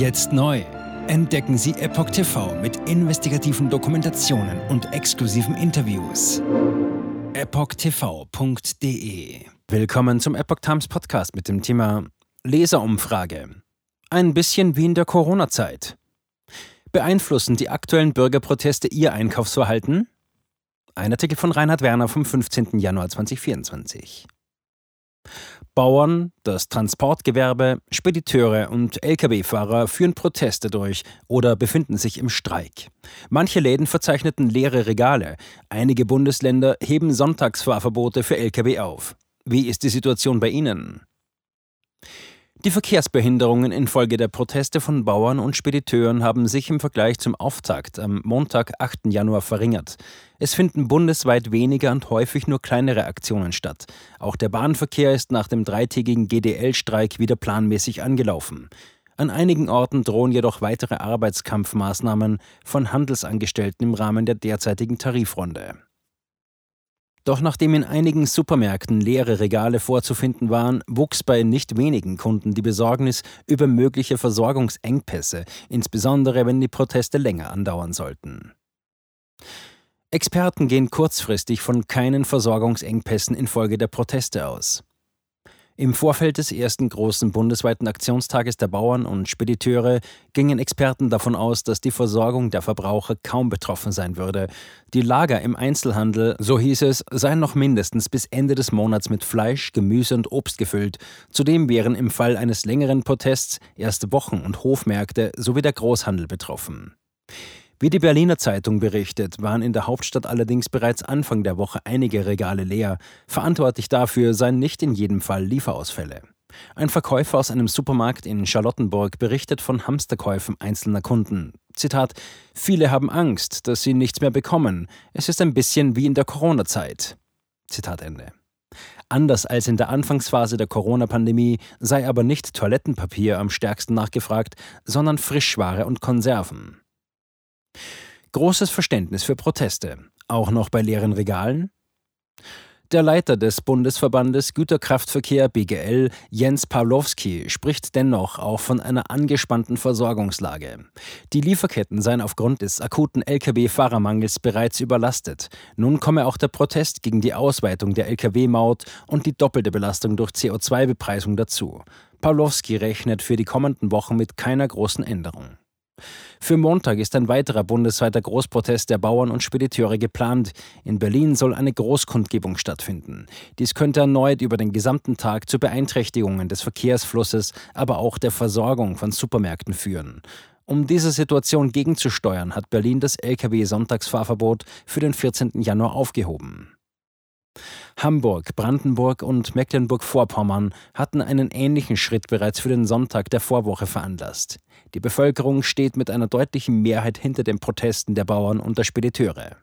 Jetzt neu. Entdecken Sie Epoch TV mit investigativen Dokumentationen und exklusiven Interviews. EpochTV.de Willkommen zum Epoch Times Podcast mit dem Thema Leserumfrage. Ein bisschen wie in der Corona-Zeit. Beeinflussen die aktuellen Bürgerproteste Ihr Einkaufsverhalten? Ein Artikel von Reinhard Werner vom 15. Januar 2024. Bauern, das Transportgewerbe, Spediteure und Lkw-Fahrer führen Proteste durch oder befinden sich im Streik. Manche Läden verzeichneten leere Regale. Einige Bundesländer heben Sonntagsfahrverbote für Lkw auf. Wie ist die Situation bei Ihnen? Die Verkehrsbehinderungen infolge der Proteste von Bauern und Spediteuren haben sich im Vergleich zum Auftakt am Montag, 8. Januar verringert. Es finden bundesweit weniger und häufig nur kleinere Aktionen statt. Auch der Bahnverkehr ist nach dem dreitägigen GDL-Streik wieder planmäßig angelaufen. An einigen Orten drohen jedoch weitere Arbeitskampfmaßnahmen von Handelsangestellten im Rahmen der derzeitigen Tarifrunde. Doch nachdem in einigen Supermärkten leere Regale vorzufinden waren, wuchs bei nicht wenigen Kunden die Besorgnis über mögliche Versorgungsengpässe, insbesondere wenn die Proteste länger andauern sollten. Experten gehen kurzfristig von keinen Versorgungsengpässen infolge der Proteste aus. Im Vorfeld des ersten großen bundesweiten Aktionstages der Bauern und Spediteure gingen Experten davon aus, dass die Versorgung der Verbraucher kaum betroffen sein würde. Die Lager im Einzelhandel, so hieß es, seien noch mindestens bis Ende des Monats mit Fleisch, Gemüse und Obst gefüllt. Zudem wären im Fall eines längeren Protests erste Wochen- und Hofmärkte sowie der Großhandel betroffen. Wie die Berliner Zeitung berichtet, waren in der Hauptstadt allerdings bereits Anfang der Woche einige Regale leer. Verantwortlich dafür seien nicht in jedem Fall Lieferausfälle. Ein Verkäufer aus einem Supermarkt in Charlottenburg berichtet von Hamsterkäufen einzelner Kunden. Zitat: Viele haben Angst, dass sie nichts mehr bekommen. Es ist ein bisschen wie in der Corona-Zeit. Zitat Ende. Anders als in der Anfangsphase der Corona-Pandemie sei aber nicht Toilettenpapier am stärksten nachgefragt, sondern Frischware und Konserven. Großes Verständnis für Proteste, auch noch bei leeren Regalen? Der Leiter des Bundesverbandes Güterkraftverkehr BGL, Jens Pawlowski, spricht dennoch auch von einer angespannten Versorgungslage. Die Lieferketten seien aufgrund des akuten Lkw-Fahrermangels bereits überlastet. Nun komme auch der Protest gegen die Ausweitung der Lkw-Maut und die doppelte Belastung durch CO2-Bepreisung dazu. Pawlowski rechnet für die kommenden Wochen mit keiner großen Änderung. Für Montag ist ein weiterer bundesweiter Großprotest der Bauern und Spediteure geplant. In Berlin soll eine Großkundgebung stattfinden. Dies könnte erneut über den gesamten Tag zu Beeinträchtigungen des Verkehrsflusses, aber auch der Versorgung von Supermärkten führen. Um diese Situation gegenzusteuern, hat Berlin das Lkw-Sonntagsfahrverbot für den 14. Januar aufgehoben. Hamburg, Brandenburg und Mecklenburg-Vorpommern hatten einen ähnlichen Schritt bereits für den Sonntag der Vorwoche veranlasst. Die Bevölkerung steht mit einer deutlichen Mehrheit hinter den Protesten der Bauern und der Spediteure.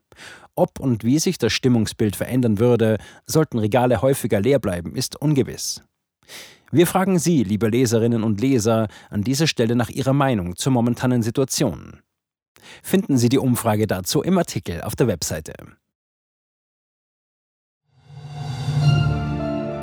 Ob und wie sich das Stimmungsbild verändern würde, sollten Regale häufiger leer bleiben, ist ungewiss. Wir fragen Sie, liebe Leserinnen und Leser, an dieser Stelle nach Ihrer Meinung zur momentanen Situation. Finden Sie die Umfrage dazu im Artikel auf der Webseite.